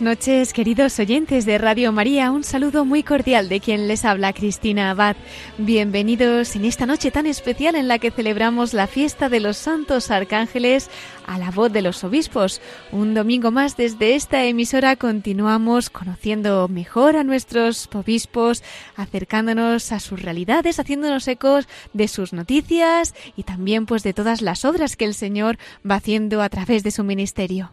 Buenas noches, queridos oyentes de Radio María. Un saludo muy cordial de quien les habla, Cristina Abad. Bienvenidos en esta noche tan especial en la que celebramos la fiesta de los santos arcángeles a la voz de los obispos. Un domingo más desde esta emisora continuamos conociendo mejor a nuestros obispos, acercándonos a sus realidades, haciéndonos ecos de sus noticias y también pues de todas las obras que el Señor va haciendo a través de su ministerio.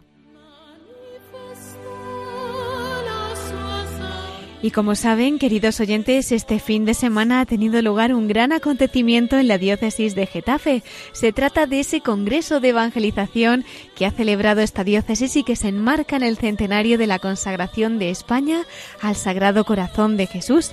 Y como saben, queridos oyentes, este fin de semana ha tenido lugar un gran acontecimiento en la diócesis de Getafe. Se trata de ese Congreso de Evangelización que ha celebrado esta diócesis y que se enmarca en el centenario de la consagración de España al Sagrado Corazón de Jesús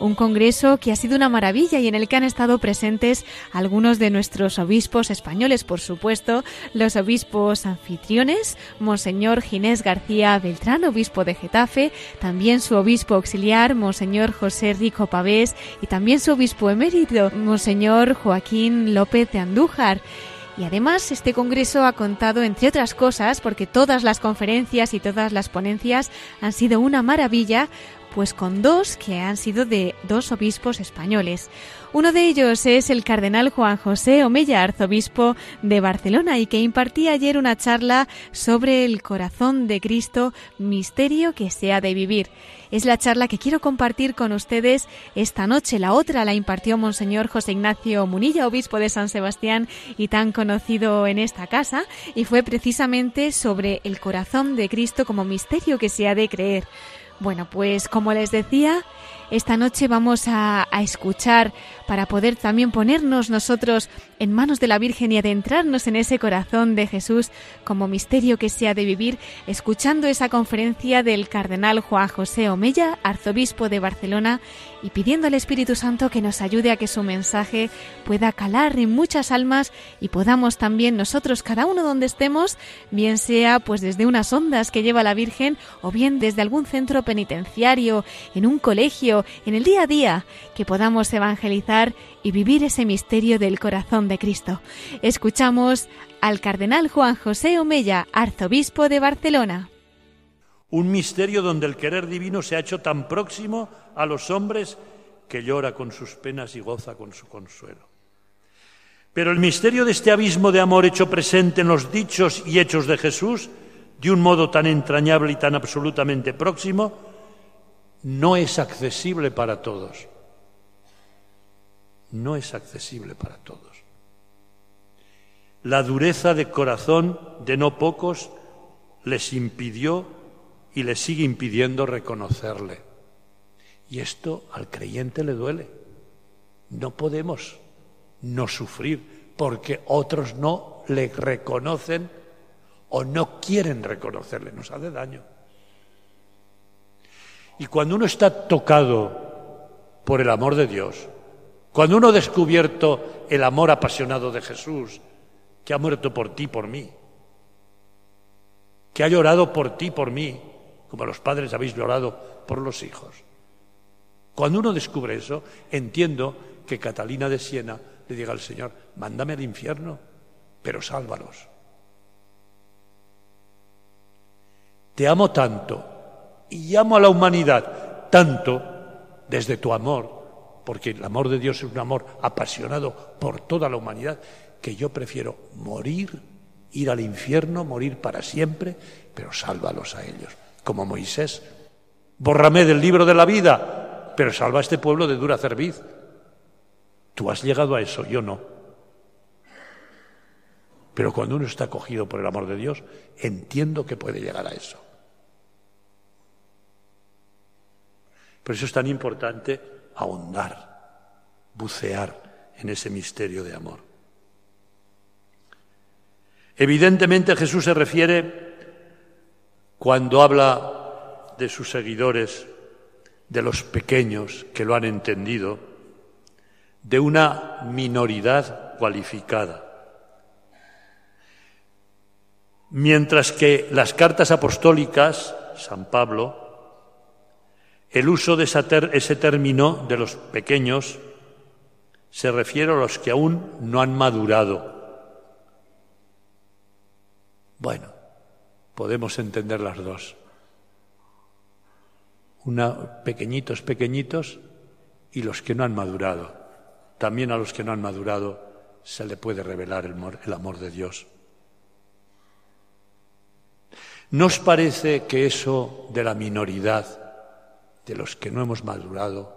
un congreso que ha sido una maravilla y en el que han estado presentes algunos de nuestros obispos españoles, por supuesto, los obispos anfitriones, Monseñor Ginés García Beltrán, obispo de Getafe, también su obispo auxiliar, Monseñor José Rico Pavés, y también su obispo emérito, Monseñor Joaquín López de Andújar. Y además este Congreso ha contado, entre otras cosas, porque todas las conferencias y todas las ponencias han sido una maravilla, pues con dos que han sido de dos obispos españoles. Uno de ellos es el cardenal Juan José Omeya, arzobispo de Barcelona, y que impartía ayer una charla sobre el corazón de Cristo, misterio que se ha de vivir. Es la charla que quiero compartir con ustedes esta noche. La otra la impartió Monseñor José Ignacio Munilla, obispo de San Sebastián y tan conocido en esta casa, y fue precisamente sobre el corazón de Cristo como misterio que se ha de creer. Bueno, pues como les decía, esta noche vamos a, escuchar para poder también ponernos nosotros en manos de la Virgen y adentrarnos en ese corazón de Jesús como misterio que se ha de vivir, escuchando esa conferencia del cardenal Juan José Omeya, arzobispo de Barcelona, y pidiendo al Espíritu Santo que nos ayude a que su mensaje pueda calar en muchas almas y podamos también nosotros, cada uno donde estemos, bien sea pues desde unas ondas que lleva la Virgen o bien desde algún centro penitenciario, en un colegio, en el día a día, que podamos evangelizar y vivir ese misterio del corazón de Cristo. Escuchamos al cardenal Juan José Omeya, arzobispo de Barcelona. Un misterio donde el querer divino se ha hecho tan próximo a los hombres que llora con sus penas y goza con su consuelo. Pero el misterio de este abismo de amor hecho presente en los dichos y hechos de Jesús, de un modo tan entrañable y tan absolutamente próximo, no es accesible para todos. No es accesible para todos. La dureza de corazón de no pocos les impidió y les sigue impidiendo reconocerle. Y esto al creyente le duele. No podemos no sufrir porque otros no le reconocen o no quieren reconocerle. Nos hace daño. Y cuando uno está tocado por el amor de Dios, cuando uno ha descubierto el amor apasionado de Jesús, que ha muerto por ti, por mí, que ha llorado por ti, por mí, como los padres habéis llorado por los hijos. Cuando uno descubre eso, entiendo que Catalina de Siena le diga al Señor, mándame al infierno, pero sálvalos. Te amo tanto y amo a la humanidad tanto desde tu amor, porque el amor de Dios es un amor apasionado por toda la humanidad, que yo prefiero morir, ir al infierno, morir para siempre, pero sálvalos a ellos, como Moisés. Bórrame del libro de la vida, pero salva a este pueblo de dura cerviz. Tú has llegado a eso, yo no. Pero cuando uno está cogido por el amor de Dios, entiendo que puede llegar a eso. Por eso es tan importante ahondar, bucear en ese misterio de amor. Evidentemente Jesús se refiere cuando habla de sus seguidores, de los pequeños que lo han entendido, de una minoridad cualificada. Mientras que las cartas apostólicas, San Pablo, el uso de ese término de los pequeños se refiere a los que aún no han madurado. Bueno, podemos entender las dos. Una, pequeñitos, pequeñitos y los que no han madurado. También a los que no han madurado se le puede revelar el amor, el amor de Dios. ¿No os parece que eso de la minoridad, de los que no hemos madurado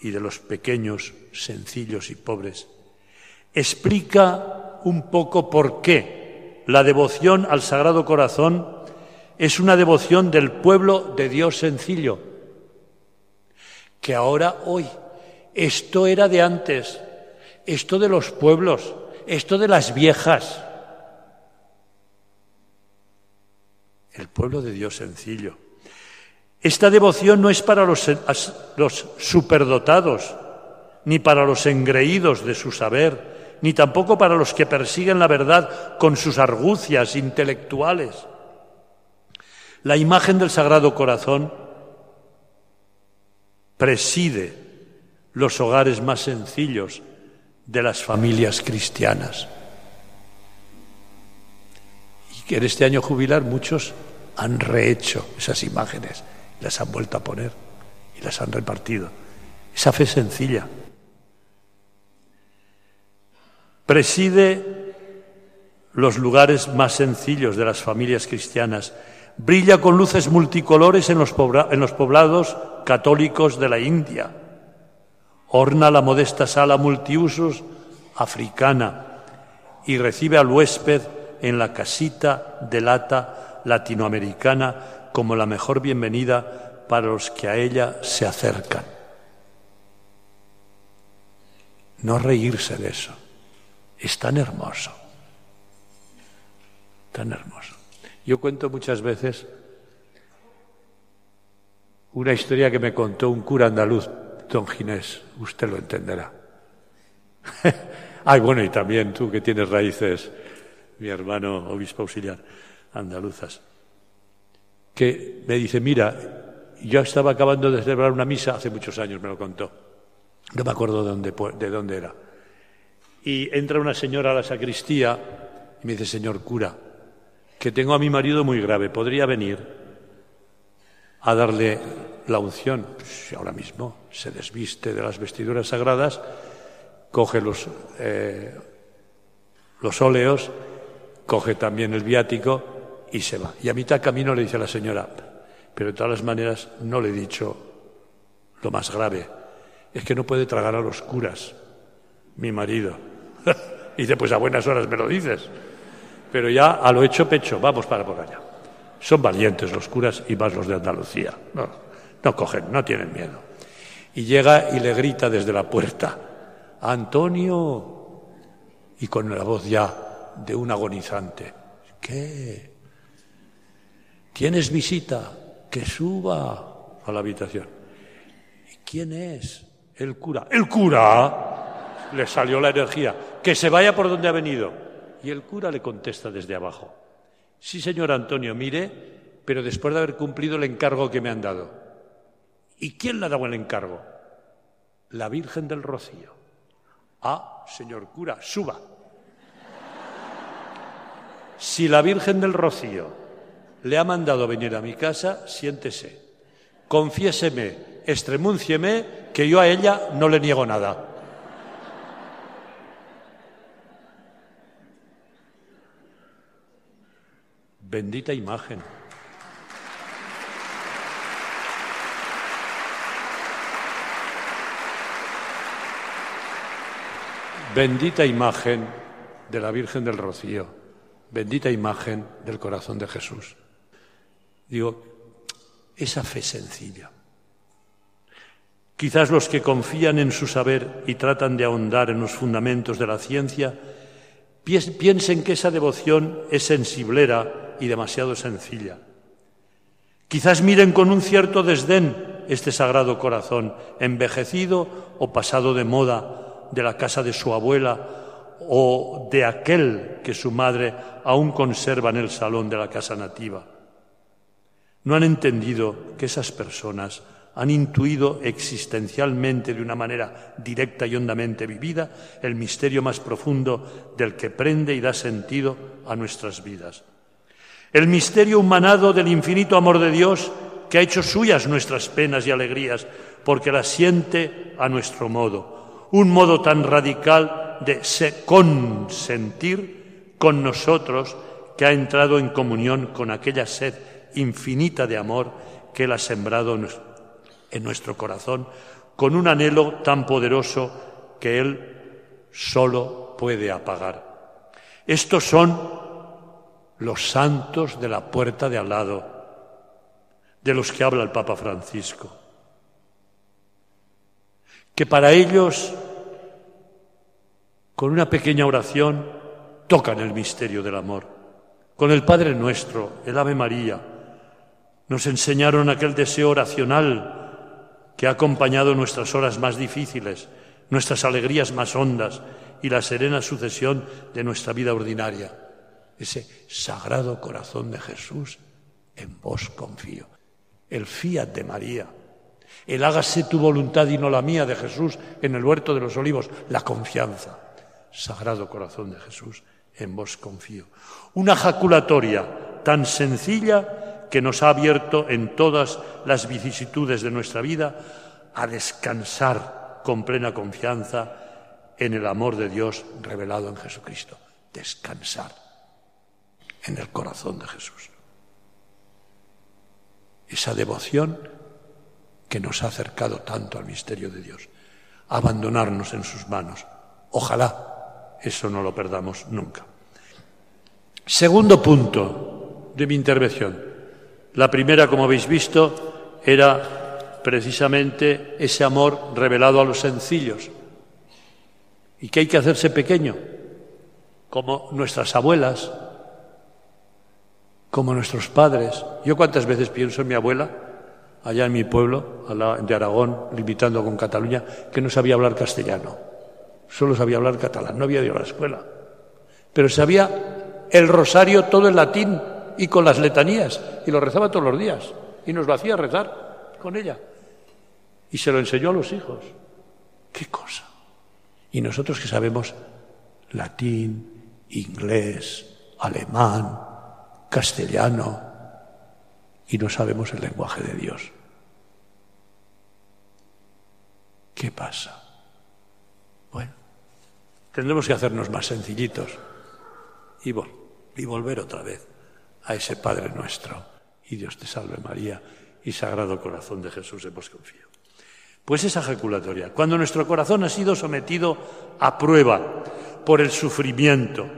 y de los pequeños, sencillos y pobres, explica un poco por qué la devoción al Sagrado Corazón es una devoción del pueblo de Dios sencillo, que ahora, hoy, esto era de antes, esto de los pueblos, esto de las viejas. El pueblo de Dios sencillo. Esta devoción no es para los, superdotados, ni para los engreídos de su saber, ni tampoco para los que persiguen la verdad con sus argucias intelectuales. La imagen del Sagrado Corazón preside los hogares más sencillos de las familias cristianas. Y que en este año jubilar muchos han rehecho esas imágenes, las han vuelto a poner y las han repartido. Esa fe sencilla. Preside los lugares más sencillos de las familias cristianas brilla con luces multicolores en los, poblados católicos de la India. Orna la modesta sala multiusos africana y recibe al huésped en la casita de lata latinoamericana como la mejor bienvenida para los que a ella se acercan. No reírse de eso. Es tan hermoso. Tan hermoso. Yo cuento muchas veces una historia que me contó un cura andaluz, don Ginés, usted lo entenderá. Ay, bueno, y también tú que tienes raíces, mi hermano obispo auxiliar, andaluzas, que me dice, mira, yo estaba acabando de celebrar una misa, hace muchos años me lo contó, no me acuerdo de dónde, de dónde era, y entra una señora a la sacristía y me dice, señor cura, que tengo a mi marido muy grave, ¿podría venir a darle la unción? Si ahora mismo se desviste de las vestiduras sagradas, coge los, eh, los óleos, coge también el viático y se va. Y a mitad camino le dice a la señora, pero de todas las maneras no le he dicho lo más grave, es que no puede tragar a los curas, mi marido. y dice, pues a buenas horas me lo dices pero ya a lo hecho pecho, vamos para por allá. Son valientes los curas y más los de Andalucía. No, no cogen, no tienen miedo. Y llega y le grita desde la puerta, Antonio, y con la voz ya de un agonizante, ¿qué? ¿Tienes visita? Que suba a la habitación. ¿Y quién es? El cura. ¿El cura? Le salió la energía. Que se vaya por donde ha venido. Y el cura le contesta desde abajo, sí, señor Antonio, mire, pero después de haber cumplido el encargo que me han dado. ¿Y quién le ha dado el encargo? La Virgen del Rocío. Ah, señor cura, suba. Si la Virgen del Rocío le ha mandado venir a mi casa, siéntese. Confiéseme, extremúncieme, que yo a ella no le niego nada. Bendita imagen. Bendita imagen de la Virgen del Rocío, bendita imagen del corazón de Jesús. Digo, esa fe sencilla. Quizás los que confían en su saber y tratan de ahondar en los fundamentos de la ciencia piensen que esa devoción es sensiblera y demasiado sencilla. Quizás miren con un cierto desdén este sagrado corazón, envejecido o pasado de moda de la casa de su abuela o de aquel que su madre aún conserva en el salón de la casa nativa. No han entendido que esas personas han intuido existencialmente de una manera directa y hondamente vivida el misterio más profundo del que prende y da sentido a nuestras vidas. El misterio humanado del infinito amor de Dios que ha hecho suyas nuestras penas y alegrías porque las siente a nuestro modo. Un modo tan radical de consentir con nosotros que ha entrado en comunión con aquella sed infinita de amor que Él ha sembrado en nuestro corazón con un anhelo tan poderoso que Él solo puede apagar. Estos son los santos de la puerta de al lado, de los que habla el Papa Francisco. Que para ellos, con una pequeña oración, tocan el misterio del amor. Con el Padre Nuestro, el Ave María, nos enseñaron aquel deseo oracional que ha acompañado nuestras horas más difíciles, nuestras alegrías más hondas y la serena sucesión de nuestra vida ordinaria. Ese sagrado corazón de Jesús, en vos confío. El fiat de María, el hágase tu voluntad y no la mía de Jesús en el huerto de los olivos, la confianza. Sagrado corazón de Jesús, en vos confío. Una jaculatoria tan sencilla que nos ha abierto en todas las vicisitudes de nuestra vida a descansar con plena confianza en el amor de Dios revelado en Jesucristo. Descansar en el corazón de Jesús. Esa devoción que nos ha acercado tanto al misterio de Dios. Abandonarnos en sus manos. Ojalá eso no lo perdamos nunca. Segundo punto de mi intervención. La primera, como habéis visto, era precisamente ese amor revelado a los sencillos. Y que hay que hacerse pequeño, como nuestras abuelas, como nuestros padres. Yo cuántas veces pienso en mi abuela, allá en mi pueblo, de Aragón, limitando con Cataluña, que no sabía hablar castellano, solo sabía hablar catalán, no había ido a la escuela, pero sabía el rosario todo en latín y con las letanías, y lo rezaba todos los días, y nos lo hacía rezar con ella. Y se lo enseñó a los hijos. ¿Qué cosa? Y nosotros que sabemos latín, inglés, alemán, castellano, y no sabemos el lenguaje de Dios. ¿Qué pasa? Bueno, tendremos que hacernos más sencillitos y, y volver otra vez a ese Padre nuestro. Y Dios te salve María y Sagrado Corazón de Jesús, hemos confío. Pues esa ejaculatoria, cuando nuestro corazón ha sido sometido a prueba por el sufrimiento,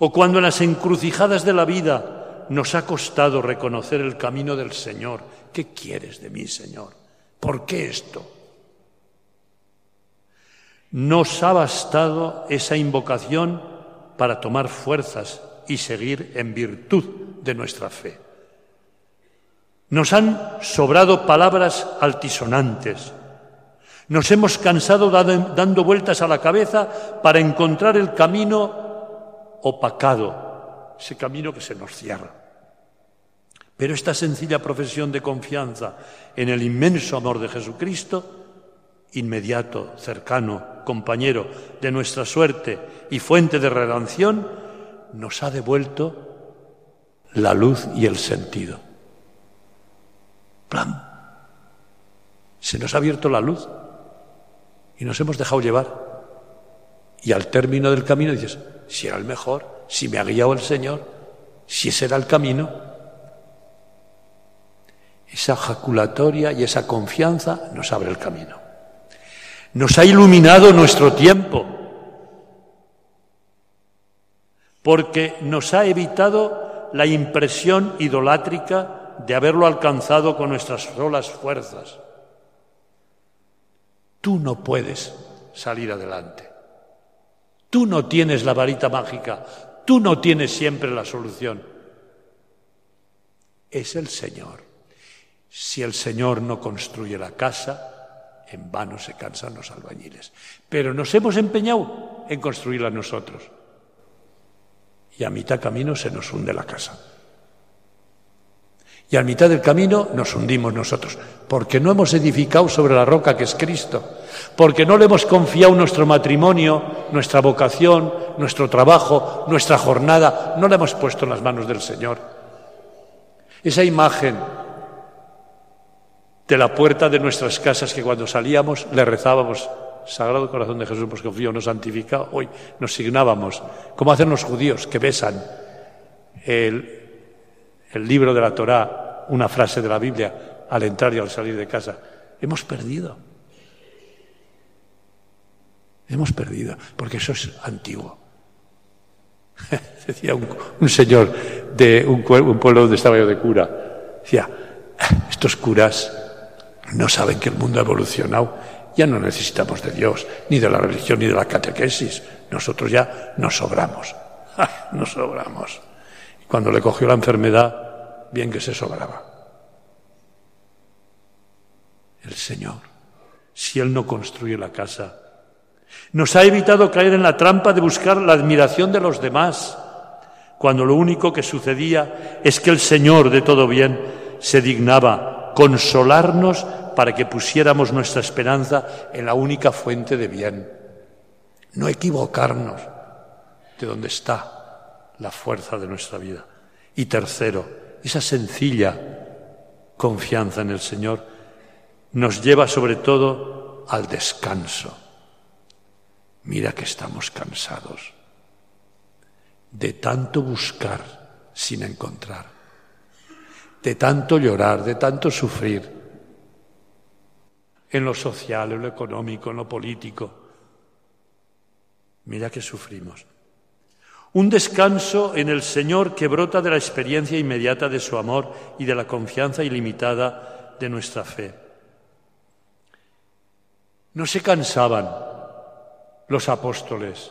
o cuando en las encrucijadas de la vida nos ha costado reconocer el camino del Señor, ¿qué quieres de mí, Señor? ¿Por qué esto? Nos ha bastado esa invocación para tomar fuerzas y seguir en virtud de nuestra fe. Nos han sobrado palabras altisonantes. Nos hemos cansado dando vueltas a la cabeza para encontrar el camino opacado, ese camino que se nos cierra. Pero esta sencilla profesión de confianza en el inmenso amor de Jesucristo, inmediato, cercano, compañero de nuestra suerte y fuente de redención, nos ha devuelto la luz y el sentido. Plan. Se nos ha abierto la luz y nos hemos dejado llevar. Y al término del camino dices, si era el mejor, si me ha guiado el Señor, si ese era el camino. Esa jaculatoria y esa confianza nos abre el camino. Nos ha iluminado nuestro tiempo porque nos ha evitado la impresión idolátrica de haberlo alcanzado con nuestras solas fuerzas. Tú no puedes salir adelante. Tú no tienes la varita mágica. Tú no tienes siempre la solución. es el Señor. Si el Señor no construye la casa, en vano se cansan los albañiles. Pero nos hemos empeñado en construirla nosotros. Y a mitad camino se nos hunde la casa. Y a mitad del camino nos hundimos nosotros, porque no hemos edificado sobre la roca que es Cristo, porque no le hemos confiado nuestro matrimonio, nuestra vocación, nuestro trabajo, nuestra jornada, no la hemos puesto en las manos del Señor. Esa imagen de la puerta de nuestras casas que cuando salíamos le rezábamos, Sagrado Corazón de Jesús, pues confío, nos santifica, hoy nos signábamos, como hacen los judíos que besan el, el libro de la Torá, una frase de la Biblia al entrar y al salir de casa. Hemos perdido. Hemos perdido, porque eso es antiguo. Decía un, señor de un, un, pueblo donde estaba yo de cura. Decía, estos curas no saben que el mundo ha evolucionado. Ya no necesitamos de Dios, ni de la religión, ni de la catequesis. Nosotros ya nos sobramos. Nos sobramos. Cuando le cogió la enfermedad, bien que se sobraba. El Señor, si Él no construye la casa, nos ha evitado caer en la trampa de buscar la admiración de los demás, cuando lo único que sucedía es que el Señor de todo bien se dignaba consolarnos para que pusiéramos nuestra esperanza en la única fuente de bien. No equivocarnos de dónde está la fuerza de nuestra vida. Y tercero, esa sencilla confianza en el Señor nos lleva sobre todo al descanso. Mira que estamos cansados de tanto buscar sin encontrar, de tanto llorar, de tanto sufrir, en lo social, en lo económico, en lo político. Mira que sufrimos. Un descanso en el Señor que brota de la experiencia inmediata de su amor y de la confianza ilimitada de nuestra fe. No se cansaban los apóstoles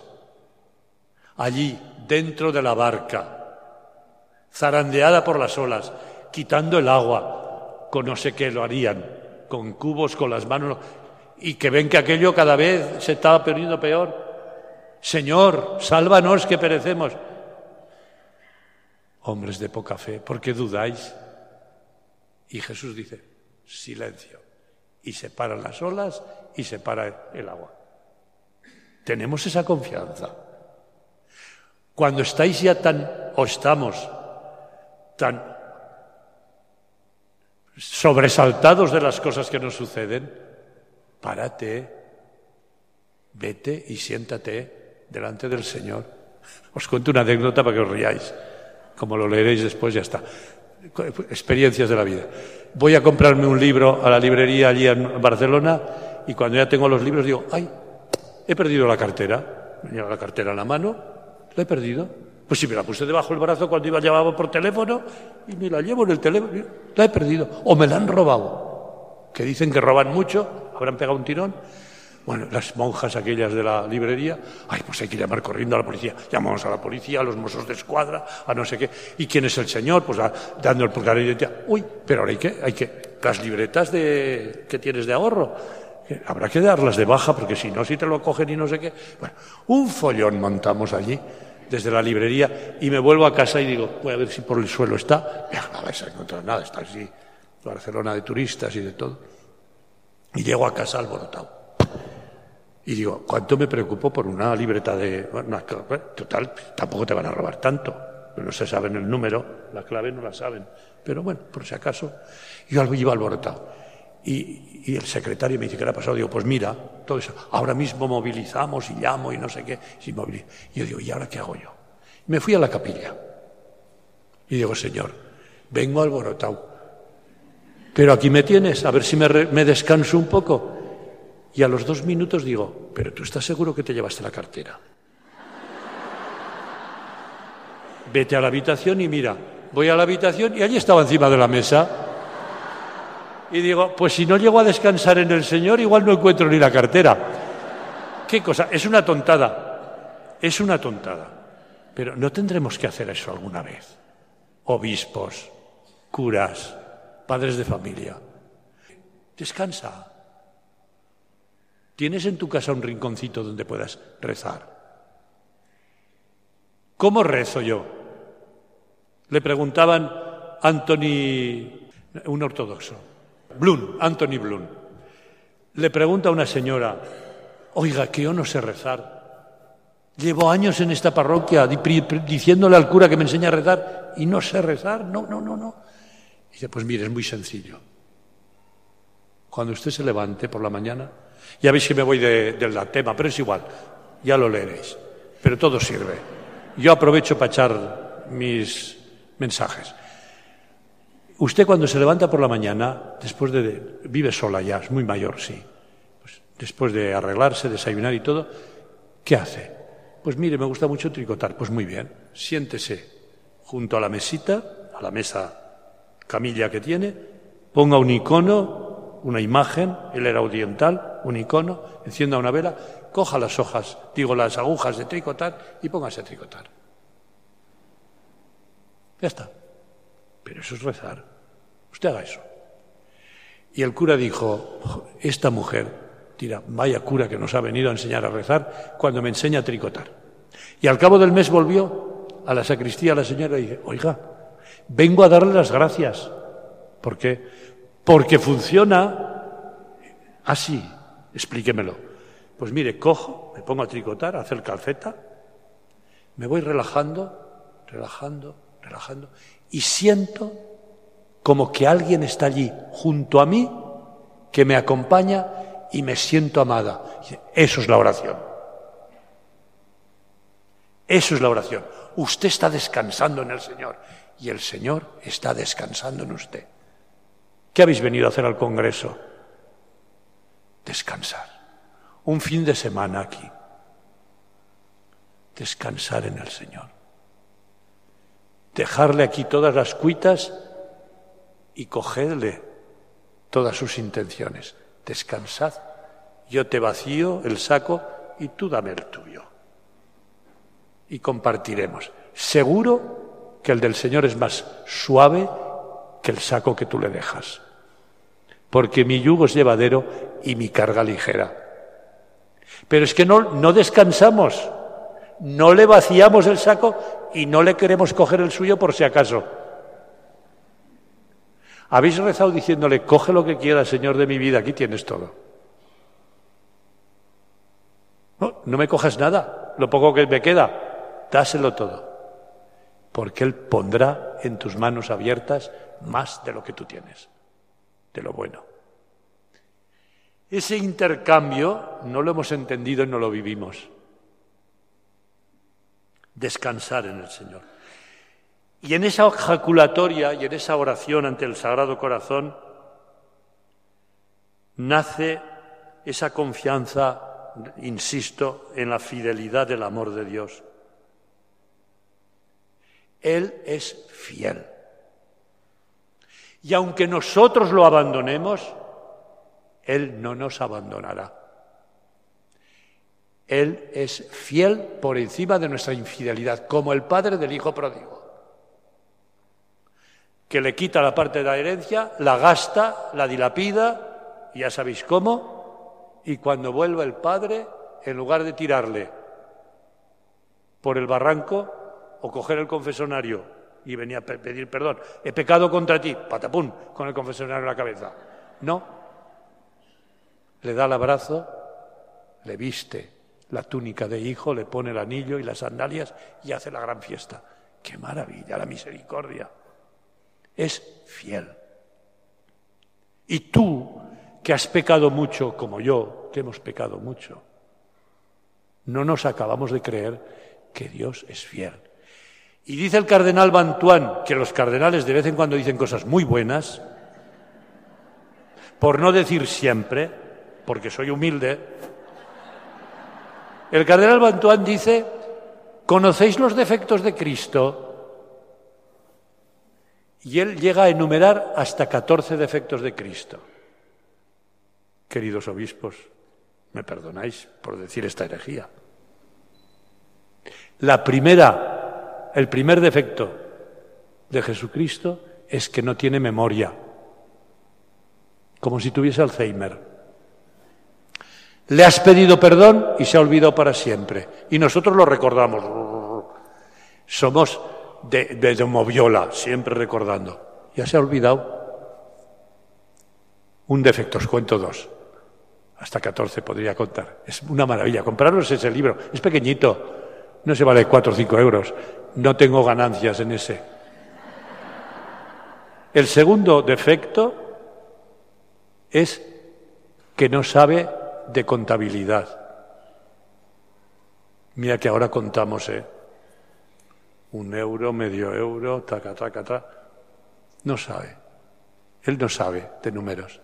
allí dentro de la barca, zarandeada por las olas, quitando el agua, con no sé qué lo harían, con cubos, con las manos, y que ven que aquello cada vez se estaba poniendo peor. Señor, sálvanos que perecemos. Hombres de poca fe, ¿por qué dudáis? Y Jesús dice, silencio. Y se paran las olas y se para el agua. Tenemos esa confianza. Cuando estáis ya tan, o estamos tan sobresaltados de las cosas que nos suceden, párate, vete y siéntate delante del Señor. Os cuento una anécdota para que os riáis. Como lo leeréis después, ya está. Experiencias de la vida. Voy a comprarme un libro a la librería allí en Barcelona y cuando ya tengo los libros digo, ay, he perdido la cartera. Me llega la cartera en la mano, la he perdido. Pues si me la puse debajo del brazo cuando iba llevaba por teléfono y me la llevo en el teléfono, la he perdido. O me la han robado. Que dicen que roban mucho, habrán pegado un tirón. Bueno, las monjas aquellas de la librería, ay, pues hay que llamar corriendo a la policía. Llamamos a la policía, a los mozos de escuadra, a no sé qué. ¿Y quién es el señor? Pues dando el pulgar de identidad. Uy, pero ahora hay que, hay que, las libretas de, que tienes de ahorro, habrá que darlas de baja porque si no, si te lo cogen y no sé qué. Bueno, un follón montamos allí desde la librería y me vuelvo a casa y digo, voy a ver si por el suelo está. No vais a encontrar nada, está así, Barcelona de turistas y de todo. Y llego a casa alborotado. Y digo, ¿cuánto me preocupo por una libreta de... total, tampoco te van a robar tanto. No se saben el número, la clave no la saben. Pero bueno, por si acaso, yo iba alborotado. Y, el secretario me dice, ¿qué le ha pasado? Digo, pues mira, todo eso. Ahora mismo movilizamos y llamo y no sé qué. Y yo digo, ¿y ahora qué hago yo? Me fui a la capilla. Y digo, Señor, vengo alborotado. Pero aquí me tienes, a ver si me, me descanso un poco. Y a los dos minutos digo, pero tú estás seguro que te llevaste la cartera. Vete a la habitación y mira, voy a la habitación y allí estaba encima de la mesa. Y digo, pues si no llego a descansar en el Señor, igual no encuentro ni la cartera. ¿Qué cosa? Es una tontada. Es una tontada. Pero no tendremos que hacer eso alguna vez. Obispos, curas, padres de familia. Descansa. ¿Tienes en tu casa un rinconcito donde puedas rezar? ¿Cómo rezo yo? Le preguntaban Anthony, un ortodoxo, Blum, Anthony Blum. Le pregunta a una señora, oiga, que yo no sé rezar. Llevo años en esta parroquia diciéndole al cura que me enseña a rezar y no sé rezar. No, no, no, no. dice, pues mire, es muy sencillo. Cuando usted se levante por la mañana, ya veis que me voy del de tema, pero es igual, ya lo leeréis. Pero todo sirve. Yo aprovecho para echar mis mensajes. Usted cuando se levanta por la mañana, después de... vive sola ya, es muy mayor, sí. Pues después de arreglarse, desayunar y todo, ¿qué hace? Pues mire, me gusta mucho tricotar. Pues muy bien, siéntese junto a la mesita, a la mesa camilla que tiene, ponga un icono, una imagen, él era oriental, un icono, encienda una vela, coja las hojas, digo las agujas de tricotar y póngase a tricotar. Ya está. Pero eso es rezar. Usted haga eso. Y el cura dijo, esta mujer, tira, vaya cura que nos ha venido a enseñar a rezar cuando me enseña a tricotar. Y al cabo del mes volvió a la sacristía la señora y dice, oiga, vengo a darle las gracias. ¿Por qué? Porque funciona así. Explíquemelo. Pues mire, cojo, me pongo a tricotar, a hacer calceta, me voy relajando, relajando, relajando, y siento como que alguien está allí junto a mí, que me acompaña y me siento amada. Eso es la oración. Eso es la oración. Usted está descansando en el Señor y el Señor está descansando en usted. ¿Qué habéis venido a hacer al Congreso? Descansar un fin de semana aquí. Descansar en el Señor. Dejarle aquí todas las cuitas y cogerle todas sus intenciones. Descansad. Yo te vacío el saco y tú dame el tuyo. Y compartiremos. Seguro que el del Señor es más suave que el saco que tú le dejas. Porque mi yugo es llevadero y mi carga ligera. Pero es que no, no descansamos, no le vaciamos el saco y no le queremos coger el suyo por si acaso. Habéis rezado diciéndole, coge lo que quieras, Señor de mi vida, aquí tienes todo. No, no me cojas nada, lo poco que me queda, dáselo todo. Porque Él pondrá en tus manos abiertas más de lo que tú tienes, de lo bueno. Ese intercambio no lo hemos entendido y no lo vivimos. Descansar en el Señor. Y en esa ejaculatoria y en esa oración ante el Sagrado Corazón nace esa confianza, insisto, en la fidelidad del amor de Dios. Él es fiel. Y aunque nosotros lo abandonemos, él no nos abandonará. Él es fiel por encima de nuestra infidelidad, como el padre del hijo pródigo, que le quita la parte de la herencia, la gasta, la dilapida, ya sabéis cómo, y cuando vuelva el padre, en lugar de tirarle por el barranco o coger el confesonario y venir a pedir perdón, he pecado contra ti, patapum, con el confesonario en la cabeza. No, le da el abrazo, le viste la túnica de hijo, le pone el anillo y las sandalias y hace la gran fiesta. ¡Qué maravilla la misericordia! Es fiel. Y tú, que has pecado mucho como yo, que hemos pecado mucho, no nos acabamos de creer que Dios es fiel. Y dice el cardenal Bantuán que los cardenales de vez en cuando dicen cosas muy buenas, por no decir siempre, porque soy humilde, el cardenal Bantuán dice, ¿conocéis los defectos de Cristo? Y él llega a enumerar hasta 14 defectos de Cristo. Queridos obispos, me perdonáis por decir esta herejía. La primera, el primer defecto de Jesucristo es que no tiene memoria, como si tuviese Alzheimer. Le has pedido perdón y se ha olvidado para siempre. Y nosotros lo recordamos. Somos de, de, moviola, siempre recordando. Ya se ha olvidado. Un defecto, os cuento dos. Hasta 14 podría contar. Es una maravilla. Compraros ese libro. Es pequeñito. No se vale 4 o 5 euros. No tengo ganancias en ese. El segundo defecto es que no sabe de contabilidad. Mira que ahora contamos, ¿eh? Un euro, medio euro, taca, taca, taca. No sabe. Él no sabe de números.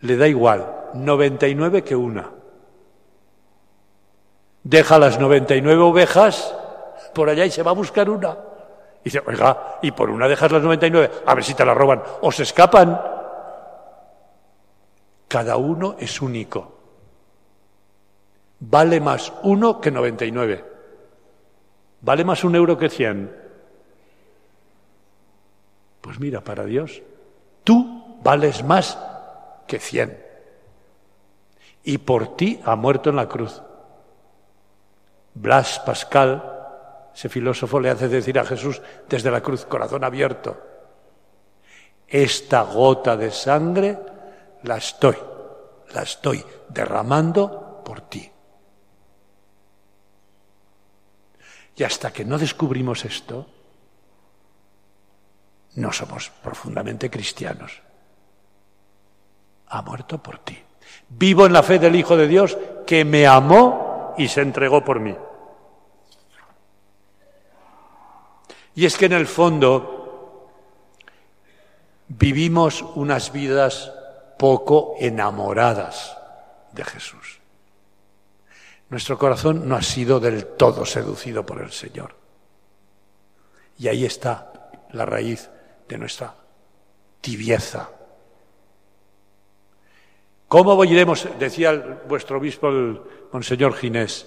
Le da igual 99 que una. Deja las 99 ovejas por allá y se va a buscar una. Y dice, oiga, y por una dejas las 99, a ver si te la roban o se escapan. Cada uno es único. Vale más uno que 99. Vale más un euro que 100. Pues mira, para Dios, tú vales más que 100. Y por ti ha muerto en la cruz. Blas Pascal, ese filósofo, le hace decir a Jesús desde la cruz, corazón abierto, esta gota de sangre la estoy, la estoy derramando por ti. Y hasta que no descubrimos esto, no somos profundamente cristianos. Ha muerto por ti. Vivo en la fe del Hijo de Dios que me amó y se entregó por mí. Y es que en el fondo vivimos unas vidas poco enamoradas de Jesús. Nuestro corazón no ha sido del todo seducido por el Señor. Y ahí está la raíz de nuestra tibieza. ¿Cómo iremos? Decía vuestro obispo, el Monseñor Ginés,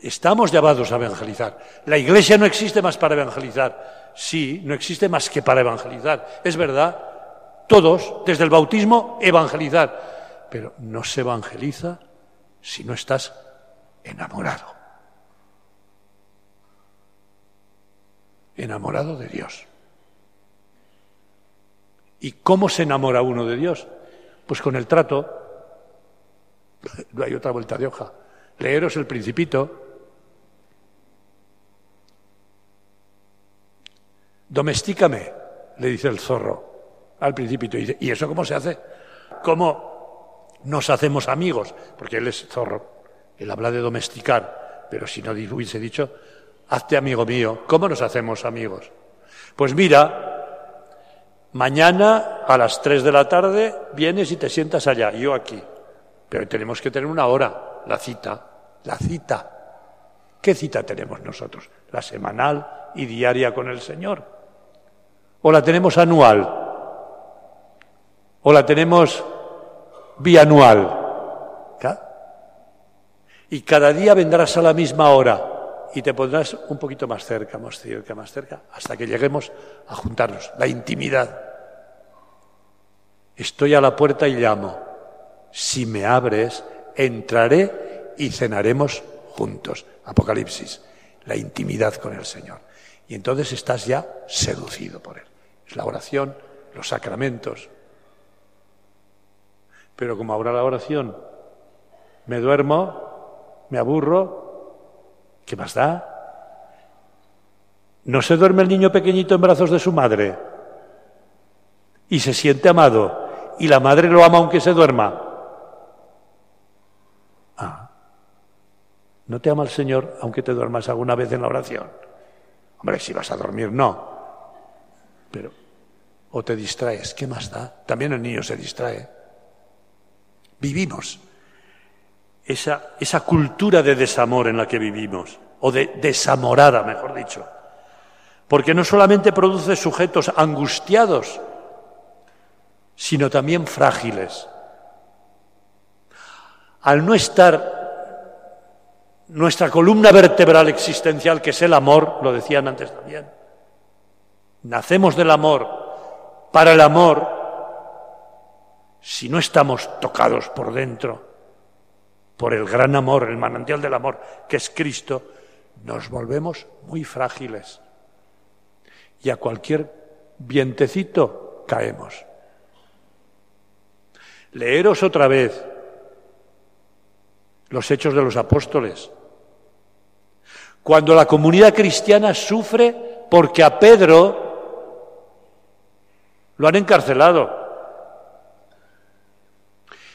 estamos llamados a evangelizar. La iglesia no existe más para evangelizar. Sí, no existe más que para evangelizar. Es verdad, todos, desde el bautismo, evangelizar. Pero no se evangeliza si no estás enamorado. Enamorado de Dios. ¿Y cómo se enamora uno de Dios? Pues con el trato. No hay otra vuelta de hoja. Leeros el principito. Domestícame, le dice el zorro al principito. Y dice, ¿y eso cómo se hace? ¿Cómo nos hacemos amigos? Porque él es zorro. Él habla de domesticar, pero si no hubiese dicho, hazte amigo mío. ¿Cómo nos hacemos amigos? Pues mira, mañana a las tres de la tarde vienes y te sientas allá, yo aquí. Pero tenemos que tener una hora, la cita, la cita. ¿Qué cita tenemos nosotros? La semanal y diaria con el Señor. ¿O la tenemos anual? O la tenemos bianual. Y cada día vendrás a la misma hora y te pondrás un poquito más cerca, más cerca, más cerca, hasta que lleguemos a juntarnos. La intimidad. Estoy a la puerta y llamo. Si me abres, entraré y cenaremos juntos. Apocalipsis. La intimidad con el Señor. Y entonces estás ya seducido por Él. Es la oración, los sacramentos, pero como ahora la oración, me duermo, me aburro, ¿qué más da? ¿No se duerme el niño pequeñito en brazos de su madre? Y se siente amado. Y la madre lo ama aunque se duerma. Ah. ¿No te ama el Señor aunque te duermas alguna vez en la oración? Hombre, si vas a dormir, no. Pero, o te distraes, ¿qué más da? También el niño se distrae vivimos. Esa, esa cultura de desamor en la que vivimos, o de desamorada, mejor dicho. Porque no solamente produce sujetos angustiados, sino también frágiles. Al no estar nuestra columna vertebral existencial, que es el amor, lo decían antes también. Nacemos del amor, para el amor, si no estamos tocados por dentro, por el gran amor, el manantial del amor, que es Cristo, nos volvemos muy frágiles. Y a cualquier vientecito caemos. Leeros otra vez los hechos de los apóstoles. Cuando la comunidad cristiana sufre porque a Pedro lo han encarcelado.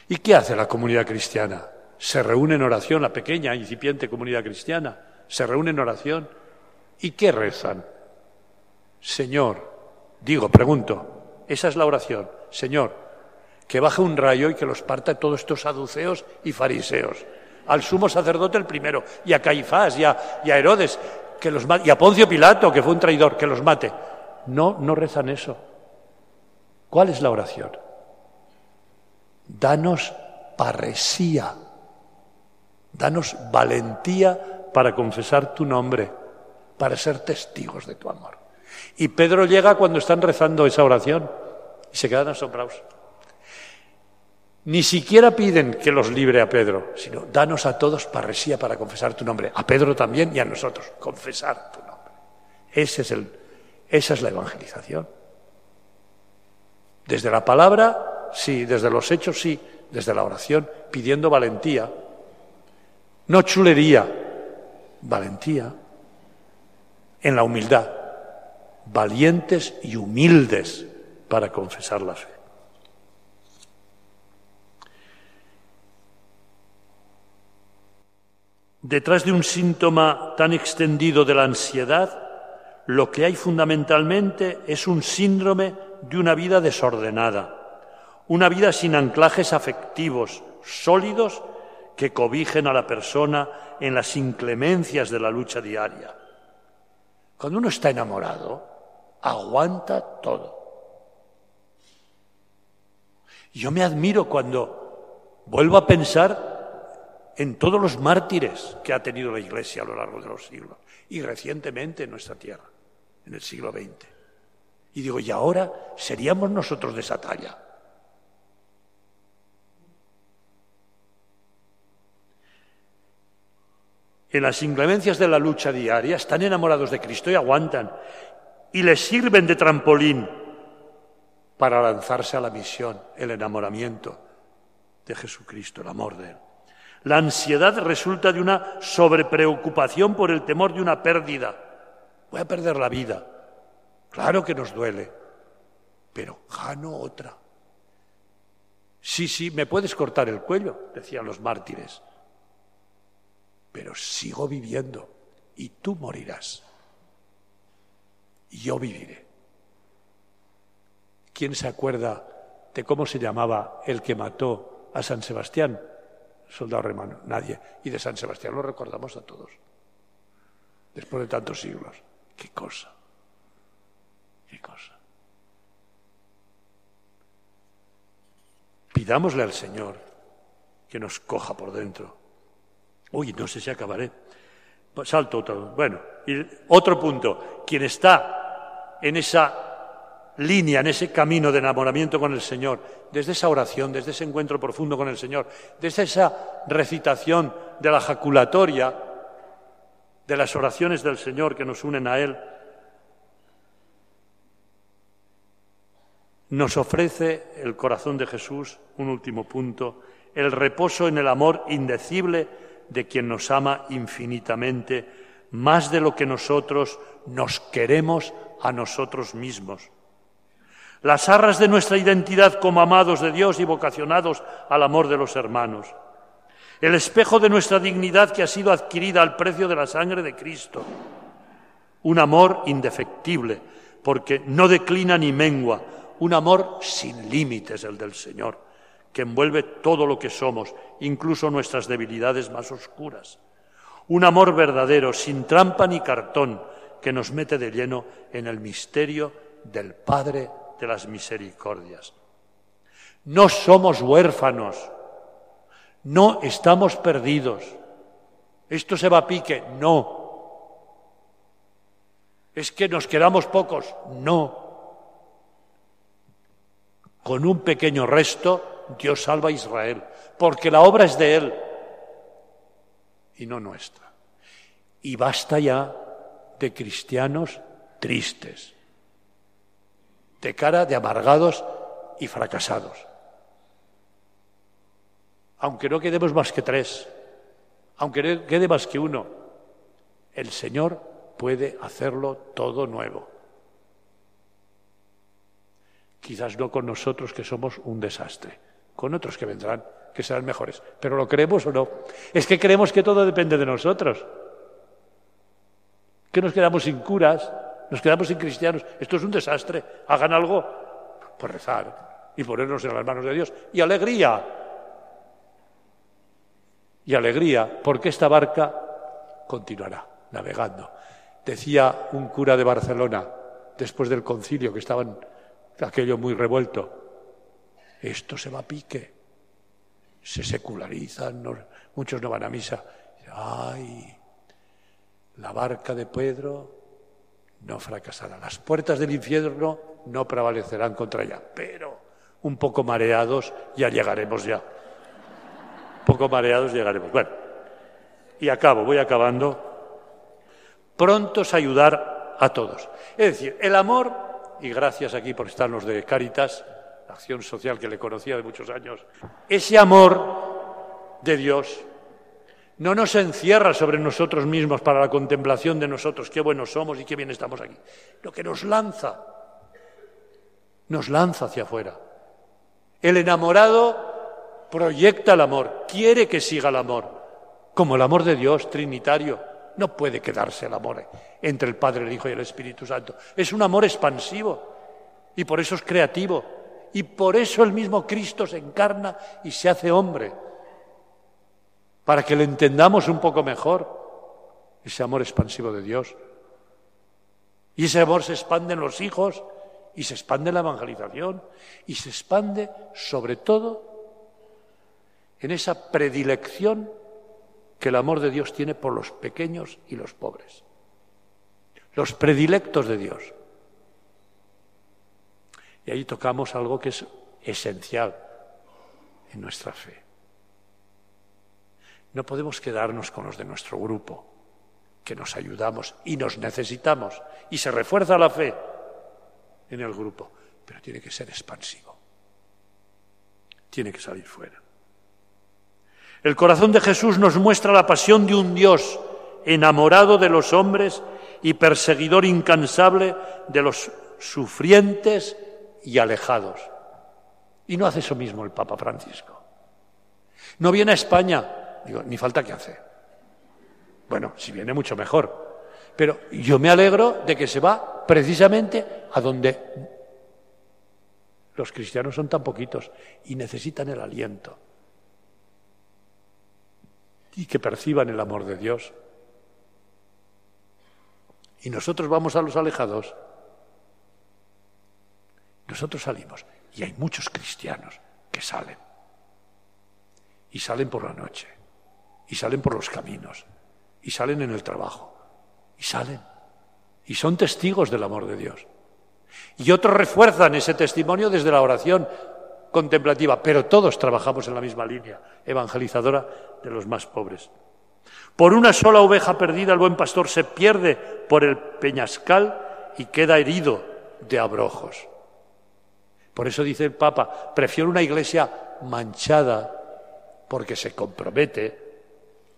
¿Y qué hace la comunidad cristiana? Se reúne en oración, la pequeña, incipiente comunidad cristiana, se reúne en oración. ¿Y qué rezan? Señor, digo, pregunto, esa es la oración. Señor, que baje un rayo y que los parta todos estos saduceos y fariseos al sumo sacerdote el primero, y a Caifás, y a, Herodes, que los y a Poncio Pilato, que fue un traidor, que los mate. No, no rezan eso. ¿Cuál es la oración? Danos parresía, danos valentía para confesar tu nombre, para ser testigos de tu amor. Y Pedro llega cuando están rezando esa oración y se quedan asombrados. Ni siquiera piden que los libre a Pedro, sino danos a todos parresía para confesar tu nombre. A Pedro también y a nosotros, confesar tu nombre. Es el, esa es la evangelización. Desde la palabra, sí, desde los hechos, sí, desde la oración, pidiendo valentía. No chulería, valentía. En la humildad, valientes y humildes para confesar la fe. Detrás de un síntoma tan extendido de la ansiedad, lo que hay fundamentalmente es un síndrome de una vida desordenada, una vida sin anclajes afectivos sólidos que cobijen a la persona en las inclemencias de la lucha diaria. Cuando uno está enamorado, aguanta todo. Yo me admiro cuando vuelvo a pensar en todos los mártires que ha tenido la Iglesia a lo largo de los siglos y recientemente en nuestra tierra, en el siglo XX. Y digo, ¿y ahora seríamos nosotros de esa talla? En las inclemencias de la lucha diaria están enamorados de Cristo y aguantan y les sirven de trampolín para lanzarse a la misión, el enamoramiento de Jesucristo, el amor de Él. La ansiedad resulta de una sobrepreocupación por el temor de una pérdida. Voy a perder la vida. Claro que nos duele, pero gano otra. Sí, sí, me puedes cortar el cuello, decían los mártires, pero sigo viviendo y tú morirás. Y yo viviré. ¿Quién se acuerda de cómo se llamaba el que mató a San Sebastián? soldado romano, nadie. Y de San Sebastián lo recordamos a todos. Después de tantos siglos. Qué cosa. Qué cosa. Pidámosle al Señor que nos coja por dentro. Uy, no sé si acabaré. Salto todo. Bueno, otro punto. Quien está en esa línea, en ese camino de enamoramiento con el Señor, desde esa oración, desde ese encuentro profundo con el Señor, desde esa recitación de la jaculatoria, de las oraciones del Señor que nos unen a Él, nos ofrece el corazón de Jesús, un último punto, el reposo en el amor indecible de quien nos ama infinitamente, más de lo que nosotros nos queremos a nosotros mismos. Las arras de nuestra identidad como amados de Dios y vocacionados al amor de los hermanos, el espejo de nuestra dignidad que ha sido adquirida al precio de la sangre de Cristo, un amor indefectible, porque no declina ni mengua, un amor sin límites el del Señor, que envuelve todo lo que somos, incluso nuestras debilidades más oscuras. Un amor verdadero, sin trampa ni cartón, que nos mete de lleno en el misterio del Padre de las misericordias. No somos huérfanos, no estamos perdidos. ¿Esto se va a pique? No. ¿Es que nos quedamos pocos? No. Con un pequeño resto, Dios salva a Israel, porque la obra es de Él y no nuestra. Y basta ya de cristianos tristes, de cara de amargados y fracasados. Aunque no quedemos más que tres, aunque no quede más que uno, el Señor puede hacerlo todo nuevo. Quizás no con nosotros que somos un desastre, con otros que vendrán, que serán mejores. Pero ¿lo creemos o no? Es que creemos que todo depende de nosotros. Que nos quedamos sin curas, nos quedamos sin cristianos. Esto es un desastre. Hagan algo, pues rezar y ponernos en las manos de Dios. Y alegría. Y alegría, porque esta barca continuará navegando. Decía un cura de Barcelona, después del concilio, que estaban aquello muy revuelto, esto se va a pique, se secularizan, muchos no van a misa. Ay, la barca de Pedro no fracasará, las puertas del infierno no prevalecerán contra ella, pero un poco mareados ya llegaremos ya. Un poco mareados llegaremos. Bueno, y acabo, voy acabando. Prontos a ayudar a todos. Es decir, el amor, y gracias aquí por estarnos de Cáritas, la acción social que le conocía de muchos años, ese amor de Dios no nos encierra sobre nosotros mismos para la contemplación de nosotros, qué buenos somos y qué bien estamos aquí. Lo que nos lanza, nos lanza hacia afuera. El enamorado proyecta el amor, quiere que siga el amor, como el amor de Dios trinitario. No puede quedarse el amor entre el Padre, el Hijo y el Espíritu Santo. Es un amor expansivo y por eso es creativo y por eso el mismo Cristo se encarna y se hace hombre, para que le entendamos un poco mejor, ese amor expansivo de Dios. Y ese amor se expande en los hijos y se expande en la evangelización y se expande sobre todo en esa predilección que el amor de Dios tiene por los pequeños y los pobres, los predilectos de Dios. Y ahí tocamos algo que es esencial en nuestra fe. No podemos quedarnos con los de nuestro grupo, que nos ayudamos y nos necesitamos, y se refuerza la fe en el grupo, pero tiene que ser expansivo, tiene que salir fuera. El corazón de Jesús nos muestra la pasión de un Dios enamorado de los hombres y perseguidor incansable de los sufrientes y alejados. Y no hace eso mismo el Papa Francisco. No viene a España, digo, ni falta que hace. Bueno, si viene mucho mejor. Pero yo me alegro de que se va precisamente a donde los cristianos son tan poquitos y necesitan el aliento y que perciban el amor de Dios. Y nosotros vamos a los alejados. Nosotros salimos. Y hay muchos cristianos que salen. Y salen por la noche. Y salen por los caminos. Y salen en el trabajo. Y salen. Y son testigos del amor de Dios. Y otros refuerzan ese testimonio desde la oración contemplativa, pero todos trabajamos en la misma línea, evangelizadora de los más pobres. Por una sola oveja perdida el buen pastor se pierde por el peñascal y queda herido de abrojos. Por eso dice el Papa, prefiero una iglesia manchada porque se compromete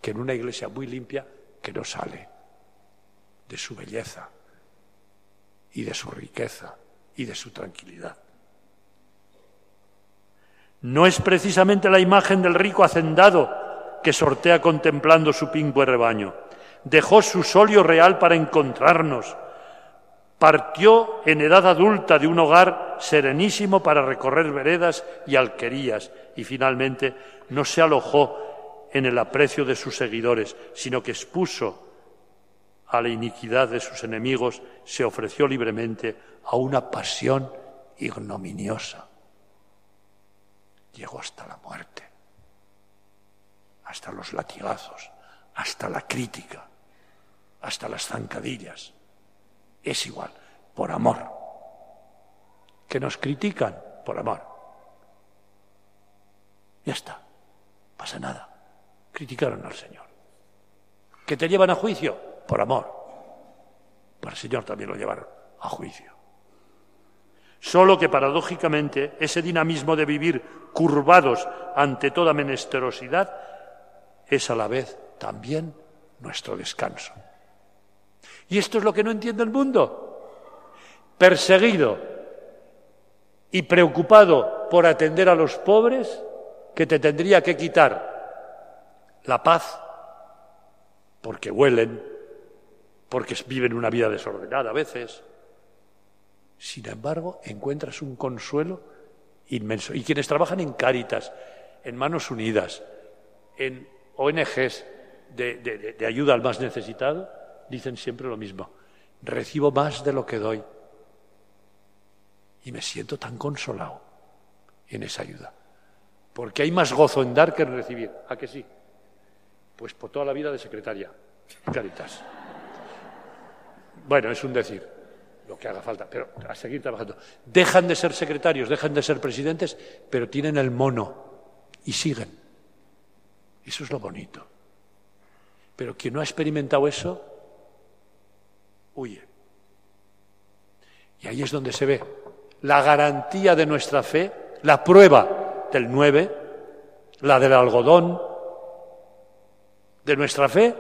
que en una iglesia muy limpia que no sale de su belleza y de su riqueza y de su tranquilidad. No es precisamente la imagen del rico hacendado que sortea contemplando su pingüe rebaño. Dejó su solio real para encontrarnos. Partió en edad adulta de un hogar serenísimo para recorrer veredas y alquerías y finalmente no se alojó en el aprecio de sus seguidores, sino que expuso a la iniquidad de sus enemigos, se ofreció libremente a una pasión ignominiosa llegó hasta la muerte, hasta los latigazos, hasta la crítica, hasta las zancadillas. Es igual, por amor. Que nos critican por amor. Ya está, pasa nada. Criticaron al Señor. Que te llevan a juicio por amor. Para el Señor también lo llevaron a juicio. Solo que paradójicamente ese dinamismo de vivir curvados ante toda menesterosidad es a la vez también nuestro descanso. Y esto es lo que no entiende el mundo. Perseguido y preocupado por atender a los pobres, que te tendría que quitar la paz, porque huelen, porque viven una vida desordenada a veces. Sin embargo, encuentras un consuelo inmenso. Y quienes trabajan en Cáritas, en Manos Unidas, en ONGs de, de ayuda al más necesitado, dicen siempre lo mismo. Recibo más de lo que doy. Y me siento tan consolado en esa ayuda. Porque hay más gozo en dar que en recibir. ¿A que sí? Pues por toda la vida de secretaria. Caritas. Bueno, es un decir, lo que haga falta, pero a seguir trabajando. Dejan de ser secretarios, dejan de ser presidentes, pero tienen el mono y siguen. Eso es lo bonito. Pero quien no ha experimentado eso, huye. Y ahí es donde se ve la garantía de nuestra fe, la prueba del nueve, la del algodón, de nuestra fe,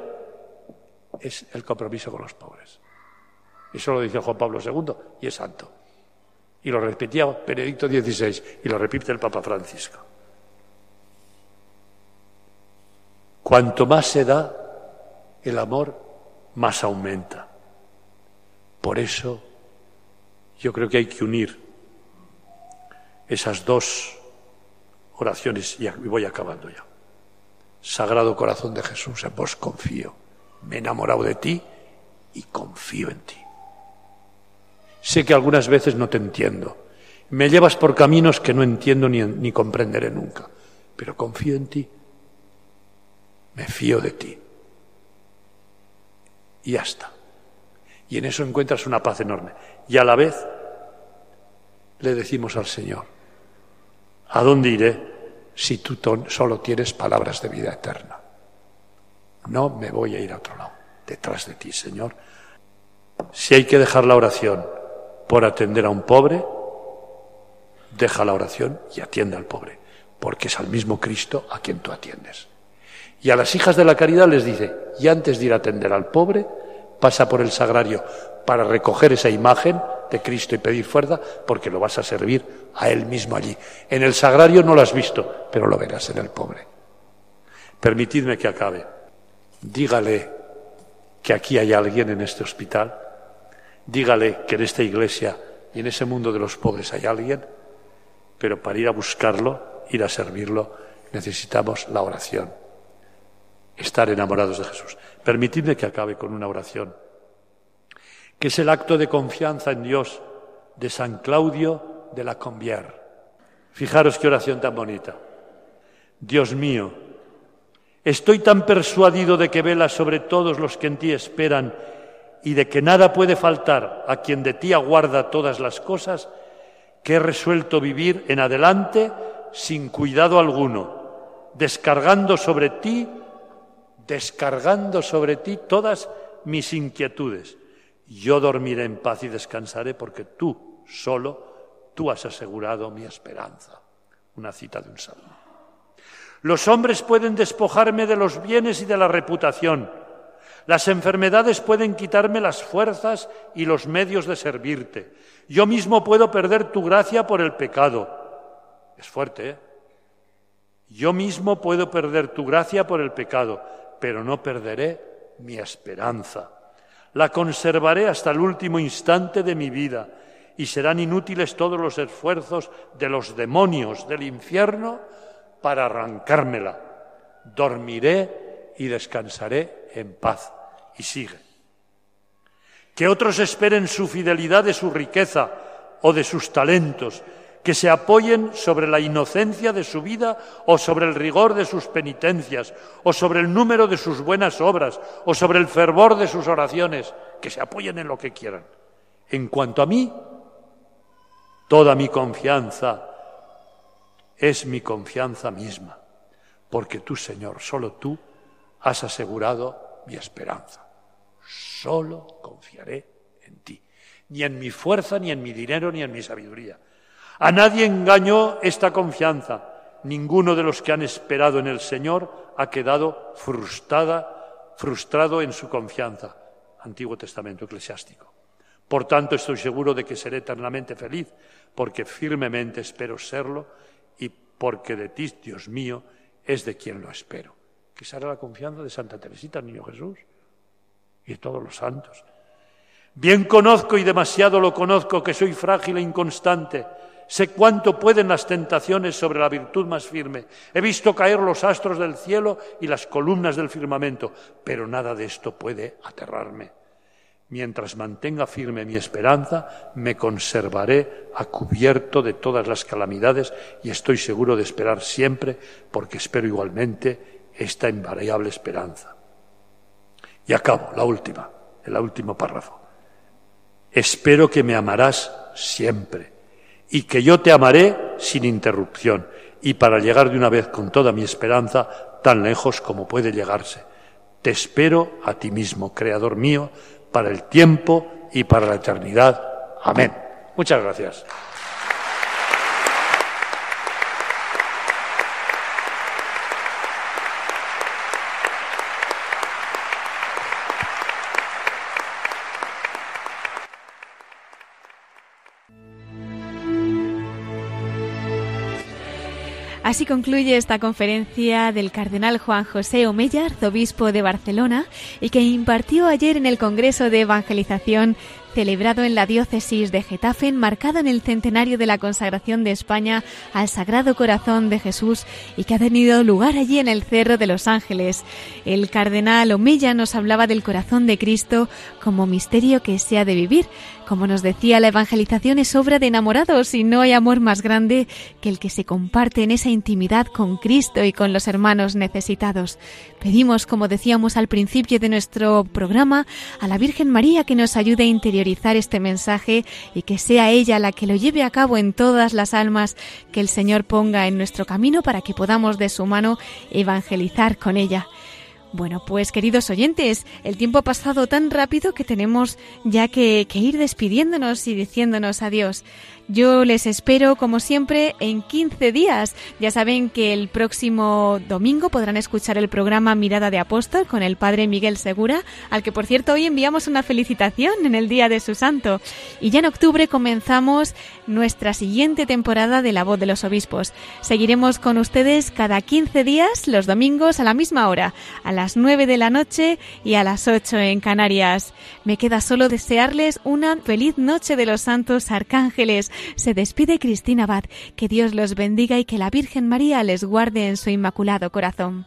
es el compromiso con los pobres. Eso lo dice Juan Pablo II y es santo. Y lo repetía Benedicto XVI y lo repite el Papa Francisco. Cuanto más se da, el amor más aumenta. Por eso yo creo que hay que unir esas dos oraciones y voy acabando ya. Sagrado corazón de Jesús, en vos confío. Me he enamorado de ti y confío en ti. Sé que algunas veces no te entiendo. Me llevas por caminos que no entiendo ni, ni comprenderé nunca. Pero confío en ti. Me fío de ti. Y ya está. Y en eso encuentras una paz enorme. Y a la vez le decimos al Señor, ¿a dónde iré si tú solo tienes palabras de vida eterna? No me voy a ir a otro lado, detrás de ti, Señor. Si hay que dejar la oración por atender a un pobre, deja la oración y atiende al pobre, porque es al mismo Cristo a quien tú atiendes. Y a las hijas de la caridad les dice, y antes de ir a atender al pobre, pasa por el sagrario para recoger esa imagen de Cristo y pedir fuerza, porque lo vas a servir a Él mismo allí. En el sagrario no lo has visto, pero lo verás en el pobre. Permitidme que acabe. Dígale que aquí hay alguien en este hospital Dígale que en esta iglesia y en ese mundo de los pobres hay alguien, pero para ir a buscarlo, ir a servirlo, necesitamos la oración. Estar enamorados de Jesús. Permitidme que acabe con una oración, que es el acto de confianza en Dios de San Claudio de la Combier. Fijaros qué oración tan bonita. Dios mío, estoy tan persuadido de que velas sobre todos los que en ti esperan y de que nada puede faltar a quien de ti aguarda todas las cosas, que he resuelto vivir en adelante sin cuidado alguno, descargando sobre ti, descargando sobre ti todas mis inquietudes. Yo dormiré en paz y descansaré porque tú solo, tú has asegurado mi esperanza. Una cita de un salmo. Los hombres pueden despojarme de los bienes y de la reputación, las enfermedades pueden quitarme las fuerzas y los medios de servirte. Yo mismo puedo perder tu gracia por el pecado. Es fuerte, ¿eh? Yo mismo puedo perder tu gracia por el pecado, pero no perderé mi esperanza. La conservaré hasta el último instante de mi vida y serán inútiles todos los esfuerzos de los demonios del infierno para arrancármela. Dormiré y descansaré en paz y sigue. Que otros esperen su fidelidad de su riqueza o de sus talentos, que se apoyen sobre la inocencia de su vida o sobre el rigor de sus penitencias o sobre el número de sus buenas obras o sobre el fervor de sus oraciones, que se apoyen en lo que quieran. En cuanto a mí, toda mi confianza es mi confianza misma, porque tú, Señor, solo tú has asegurado mi esperanza. Solo confiaré en ti, ni en mi fuerza, ni en mi dinero, ni en mi sabiduría a nadie engañó esta confianza. Ninguno de los que han esperado en el Señor ha quedado frustrada, frustrado en su confianza. Antiguo Testamento eclesiástico. Por tanto, estoy seguro de que seré eternamente feliz, porque firmemente espero serlo y porque de ti, Dios mío, es de quien lo espero. Que será la confianza de Santa Teresita, Niño Jesús, y de todos los santos. Bien conozco y demasiado lo conozco que soy frágil e inconstante Sé cuánto pueden las tentaciones sobre la virtud más firme. He visto caer los astros del cielo y las columnas del firmamento, pero nada de esto puede aterrarme. Mientras mantenga firme mi esperanza, me conservaré a cubierto de todas las calamidades y estoy seguro de esperar siempre, porque espero igualmente esta invariable esperanza. Y acabo, la última, el último párrafo. Espero que me amarás siempre y que yo te amaré sin interrupción, y para llegar de una vez con toda mi esperanza tan lejos como puede llegarse. Te espero a ti mismo, Creador mío, para el tiempo y para la eternidad. Amén. Muchas gracias. Así concluye esta conferencia del cardenal Juan José Omeya, arzobispo de Barcelona, y que impartió ayer en el Congreso de Evangelización celebrado en la diócesis de Getafe, marcado en el centenario de la consagración de España al Sagrado Corazón de Jesús y que ha tenido lugar allí en el Cerro de los Ángeles. El cardenal Omeya nos hablaba del corazón de Cristo como misterio que se ha de vivir. Como nos decía, la evangelización es obra de enamorados y no hay amor más grande que el que se comparte en esa intimidad con Cristo y con los hermanos necesitados. Pedimos, como decíamos al principio de nuestro programa, a la Virgen María que nos ayude a este mensaje y que sea ella la que lo lleve a cabo en todas las almas que el Señor ponga en nuestro camino para que podamos de su mano evangelizar con ella. Bueno, pues queridos oyentes, el tiempo ha pasado tan rápido que tenemos ya que ir despidiéndonos y diciéndonos adiós. Yo les espero, como siempre, en 15 días. Ya saben que el próximo domingo podrán escuchar el programa Mirada de Apóstol con el Padre Miguel Segura, al que, por cierto, hoy enviamos una felicitación en el Día de su Santo. Y ya en octubre comenzamos nuestra siguiente temporada de La Voz de los Obispos. Seguiremos con ustedes cada 15 días, los domingos, a la misma hora, a las 9 de la noche y a las 8 en Canarias. Me queda solo desearles una feliz noche de los santos arcángeles se despide Cristina Abad. Que Dios los bendiga y que la Virgen María les guarde en su inmaculado corazón.